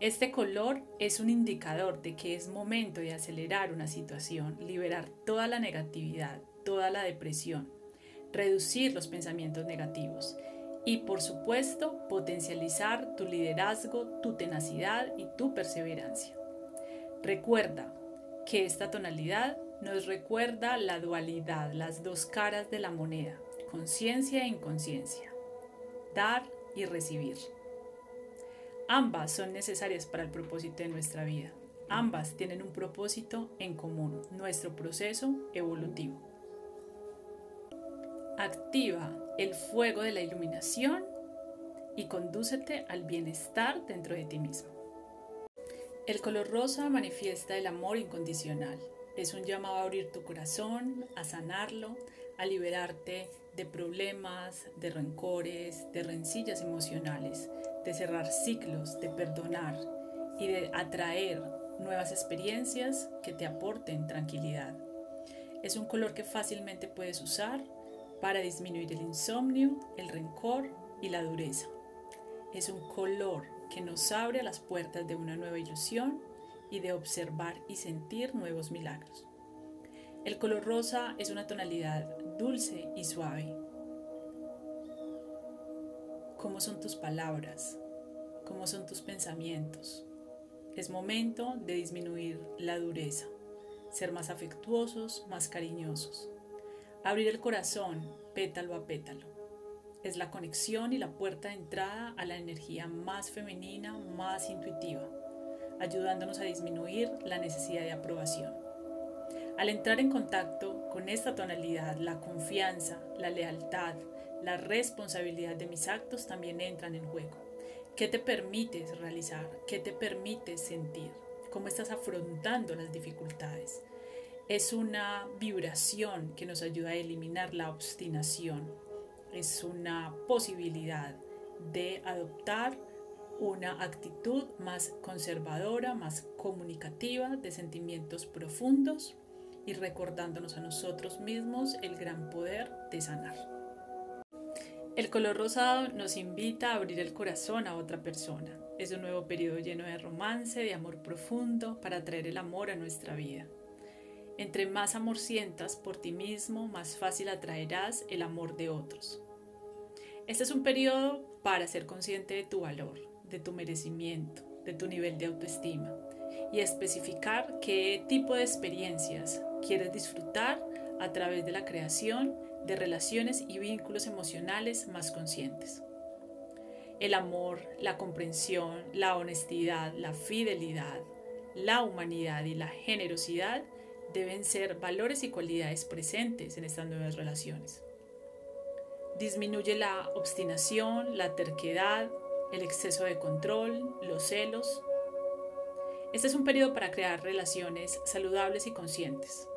Este color es un indicador de que es momento de acelerar una situación, liberar toda la negatividad, toda la depresión, reducir los pensamientos negativos y por supuesto potencializar tu liderazgo, tu tenacidad y tu perseverancia. Recuerda que esta tonalidad nos recuerda la dualidad, las dos caras de la moneda, conciencia e inconsciencia, dar y recibir. Ambas son necesarias para el propósito de nuestra vida. Ambas tienen un propósito en común, nuestro proceso evolutivo activa el fuego de la iluminación y condúcete al bienestar dentro de ti mismo. El color rosa manifiesta el amor incondicional. Es un llamado a abrir tu corazón, a sanarlo, a liberarte de problemas, de rencores, de rencillas emocionales, de cerrar ciclos, de perdonar y de atraer nuevas experiencias que te aporten tranquilidad. Es un color que fácilmente puedes usar para disminuir el insomnio, el rencor y la dureza. Es un color que nos abre a las puertas de una nueva ilusión y de observar y sentir nuevos milagros. El color rosa es una tonalidad dulce y suave. ¿Cómo son tus palabras? ¿Cómo son tus pensamientos? Es momento de disminuir la dureza, ser más afectuosos, más cariñosos. Abrir el corazón, pétalo a pétalo. Es la conexión y la puerta de entrada a la energía más femenina, más intuitiva, ayudándonos a disminuir la necesidad de aprobación. Al entrar en contacto con esta tonalidad, la confianza, la lealtad, la responsabilidad de mis actos también entran en juego. ¿Qué te permites realizar? ¿Qué te permites sentir? ¿Cómo estás afrontando las dificultades? Es una vibración que nos ayuda a eliminar la obstinación. Es una posibilidad de adoptar una actitud más conservadora, más comunicativa, de sentimientos profundos y recordándonos a nosotros mismos el gran poder de sanar. El color rosado nos invita a abrir el corazón a otra persona. Es un nuevo periodo lleno de romance, de amor profundo, para traer el amor a nuestra vida. Entre más amor sientas por ti mismo, más fácil atraerás el amor de otros. Este es un periodo para ser consciente de tu valor, de tu merecimiento, de tu nivel de autoestima y especificar qué tipo de experiencias quieres disfrutar a través de la creación de relaciones y vínculos emocionales más conscientes. El amor, la comprensión, la honestidad, la fidelidad, la humanidad y la generosidad deben ser valores y cualidades presentes en estas nuevas relaciones. Disminuye la obstinación, la terquedad, el exceso de control, los celos. Este es un periodo para crear relaciones saludables y conscientes.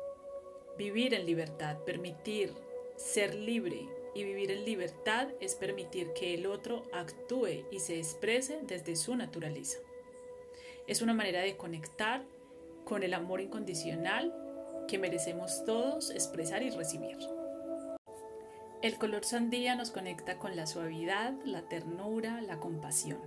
Vivir en libertad, permitir ser libre y vivir en libertad es permitir que el otro actúe y se exprese desde su naturaleza. Es una manera de conectar con el amor incondicional que merecemos todos expresar y recibir. El color sandía nos conecta con la suavidad, la ternura, la compasión.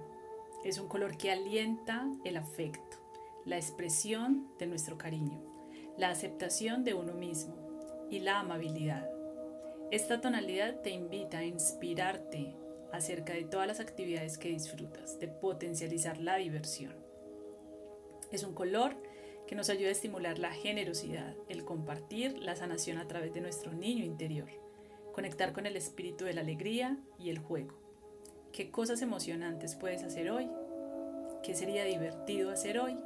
Es un color que alienta el afecto, la expresión de nuestro cariño, la aceptación de uno mismo y la amabilidad. Esta tonalidad te invita a inspirarte acerca de todas las actividades que disfrutas, de potencializar la diversión. Es un color que nos ayuda a estimular la generosidad, el compartir, la sanación a través de nuestro niño interior conectar con el espíritu de la alegría y el juego. ¿Qué cosas emocionantes puedes hacer hoy? ¿Qué sería divertido hacer hoy?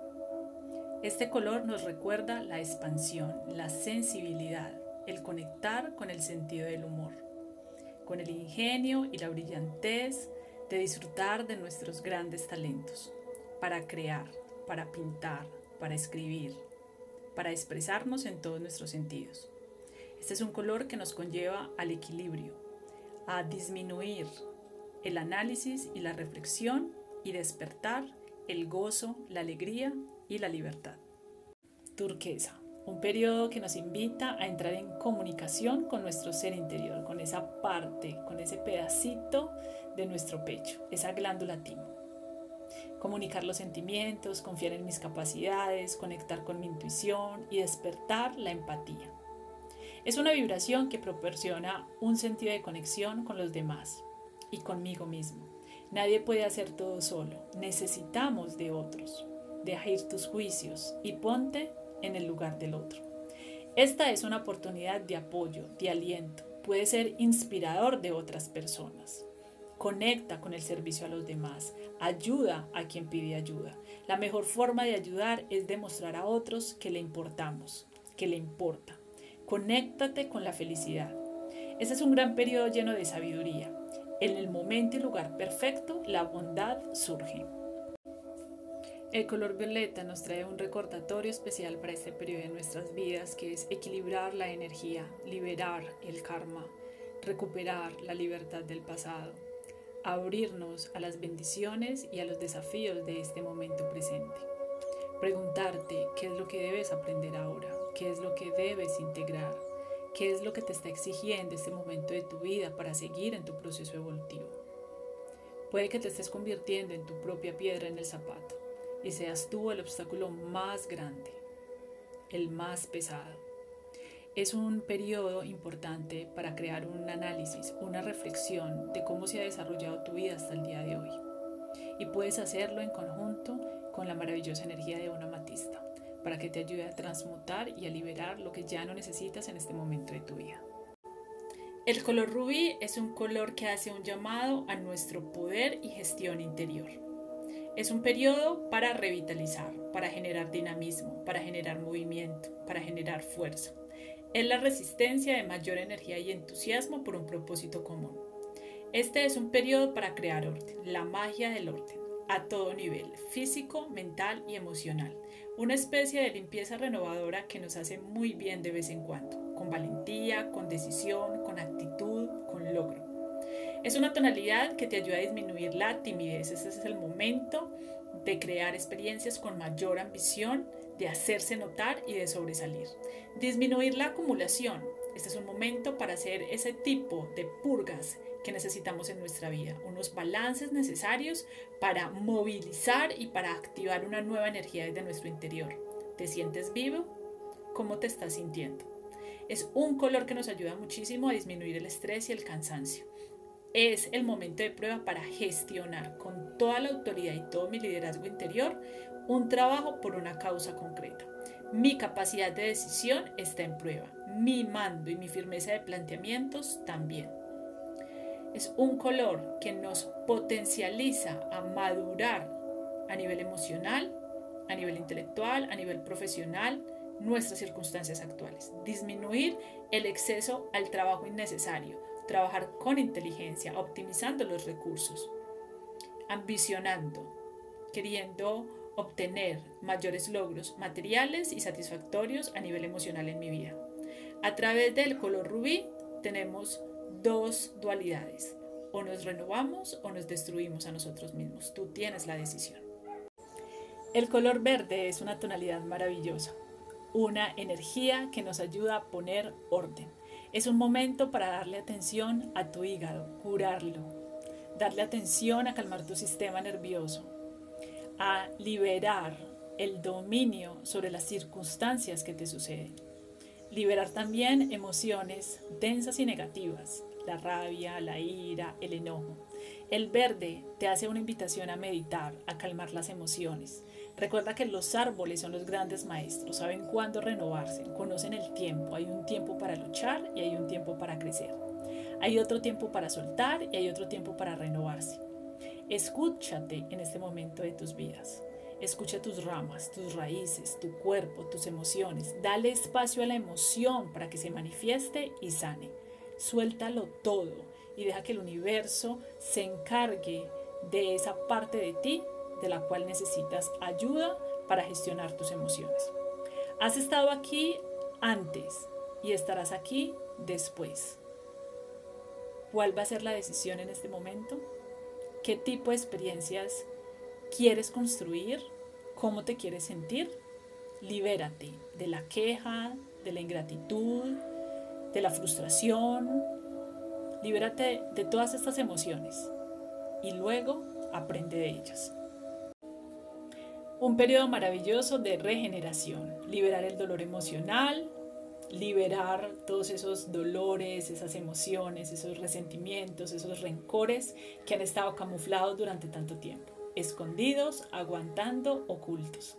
Este color nos recuerda la expansión, la sensibilidad, el conectar con el sentido del humor, con el ingenio y la brillantez de disfrutar de nuestros grandes talentos, para crear, para pintar, para escribir, para expresarnos en todos nuestros sentidos. Este es un color que nos conlleva al equilibrio, a disminuir el análisis y la reflexión y despertar el gozo, la alegría y la libertad. Turquesa, un periodo que nos invita a entrar en comunicación con nuestro ser interior, con esa parte, con ese pedacito de nuestro pecho, esa glándula timo. Comunicar los sentimientos, confiar en mis capacidades, conectar con mi intuición y despertar la empatía. Es una vibración que proporciona un sentido de conexión con los demás y conmigo mismo. Nadie puede hacer todo solo. Necesitamos de otros. Deja ir tus juicios y ponte en el lugar del otro. Esta es una oportunidad de apoyo, de aliento. Puede ser inspirador de otras personas. Conecta con el servicio a los demás. Ayuda a quien pide ayuda. La mejor forma de ayudar es demostrar a otros que le importamos, que le importa. Conéctate con la felicidad. Este es un gran periodo lleno de sabiduría. En el momento y lugar perfecto, la bondad surge. El color violeta nos trae un recordatorio especial para este periodo de nuestras vidas, que es equilibrar la energía, liberar el karma, recuperar la libertad del pasado, abrirnos a las bendiciones y a los desafíos de este momento presente. Preguntarte qué es lo que debes aprender ahora, qué es lo que debes integrar, qué es lo que te está exigiendo este momento de tu vida para seguir en tu proceso evolutivo. Puede que te estés convirtiendo en tu propia piedra en el zapato y seas tú el obstáculo más grande, el más pesado. Es un periodo importante para crear un análisis, una reflexión de cómo se ha desarrollado tu vida hasta el día de hoy. Y puedes hacerlo en conjunto con la maravillosa energía de una matista para que te ayude a transmutar y a liberar lo que ya no necesitas en este momento de tu vida. El color rubí es un color que hace un llamado a nuestro poder y gestión interior. Es un periodo para revitalizar, para generar dinamismo, para generar movimiento, para generar fuerza. Es la resistencia de mayor energía y entusiasmo por un propósito común. Este es un periodo para crear orden, la magia del orden, a todo nivel, físico, mental y emocional una especie de limpieza renovadora que nos hace muy bien de vez en cuando, con valentía, con decisión, con actitud, con logro. Es una tonalidad que te ayuda a disminuir la timidez. Ese es el momento de crear experiencias con mayor ambición, de hacerse notar y de sobresalir. Disminuir la acumulación. Este es un momento para hacer ese tipo de purgas que necesitamos en nuestra vida, unos balances necesarios para movilizar y para activar una nueva energía desde nuestro interior. ¿Te sientes vivo? ¿Cómo te estás sintiendo? Es un color que nos ayuda muchísimo a disminuir el estrés y el cansancio. Es el momento de prueba para gestionar con toda la autoridad y todo mi liderazgo interior un trabajo por una causa concreta. Mi capacidad de decisión está en prueba, mi mando y mi firmeza de planteamientos también. Es un color que nos potencializa a madurar a nivel emocional, a nivel intelectual, a nivel profesional, nuestras circunstancias actuales. Disminuir el exceso al trabajo innecesario, trabajar con inteligencia, optimizando los recursos, ambicionando, queriendo obtener mayores logros materiales y satisfactorios a nivel emocional en mi vida. A través del color rubí tenemos dos dualidades. O nos renovamos o nos destruimos a nosotros mismos. Tú tienes la decisión. El color verde es una tonalidad maravillosa, una energía que nos ayuda a poner orden. Es un momento para darle atención a tu hígado, curarlo, darle atención a calmar tu sistema nervioso, a liberar el dominio sobre las circunstancias que te suceden. Liberar también emociones densas y negativas, la rabia, la ira, el enojo. El verde te hace una invitación a meditar, a calmar las emociones. Recuerda que los árboles son los grandes maestros, saben cuándo renovarse, conocen el tiempo. Hay un tiempo para luchar y hay un tiempo para crecer. Hay otro tiempo para soltar y hay otro tiempo para renovarse. Escúchate en este momento de tus vidas. Escucha tus ramas, tus raíces, tu cuerpo, tus emociones. Dale espacio a la emoción para que se manifieste y sane. Suéltalo todo y deja que el universo se encargue de esa parte de ti de la cual necesitas ayuda para gestionar tus emociones. Has estado aquí antes y estarás aquí después. ¿Cuál va a ser la decisión en este momento? ¿Qué tipo de experiencias quieres construir? ¿Cómo te quieres sentir? Libérate de la queja, de la ingratitud, de la frustración. Libérate de todas estas emociones y luego aprende de ellas. Un periodo maravilloso de regeneración, liberar el dolor emocional, liberar todos esos dolores, esas emociones, esos resentimientos, esos rencores que han estado camuflados durante tanto tiempo, escondidos, aguantando, ocultos.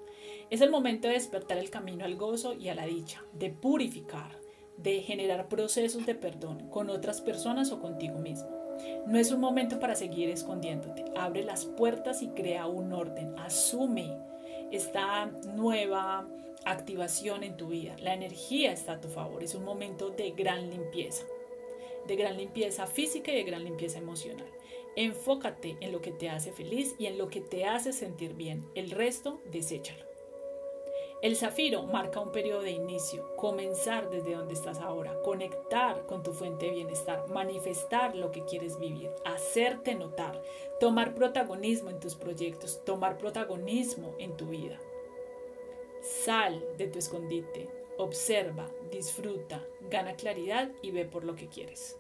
Es el momento de despertar el camino al gozo y a la dicha, de purificar, de generar procesos de perdón con otras personas o contigo mismo. No es un momento para seguir escondiéndote. Abre las puertas y crea un orden. Asume esta nueva activación en tu vida. La energía está a tu favor. Es un momento de gran limpieza. De gran limpieza física y de gran limpieza emocional. Enfócate en lo que te hace feliz y en lo que te hace sentir bien. El resto, deséchalo. El zafiro marca un periodo de inicio, comenzar desde donde estás ahora, conectar con tu fuente de bienestar, manifestar lo que quieres vivir, hacerte notar, tomar protagonismo en tus proyectos, tomar protagonismo en tu vida. Sal de tu escondite, observa, disfruta, gana claridad y ve por lo que quieres.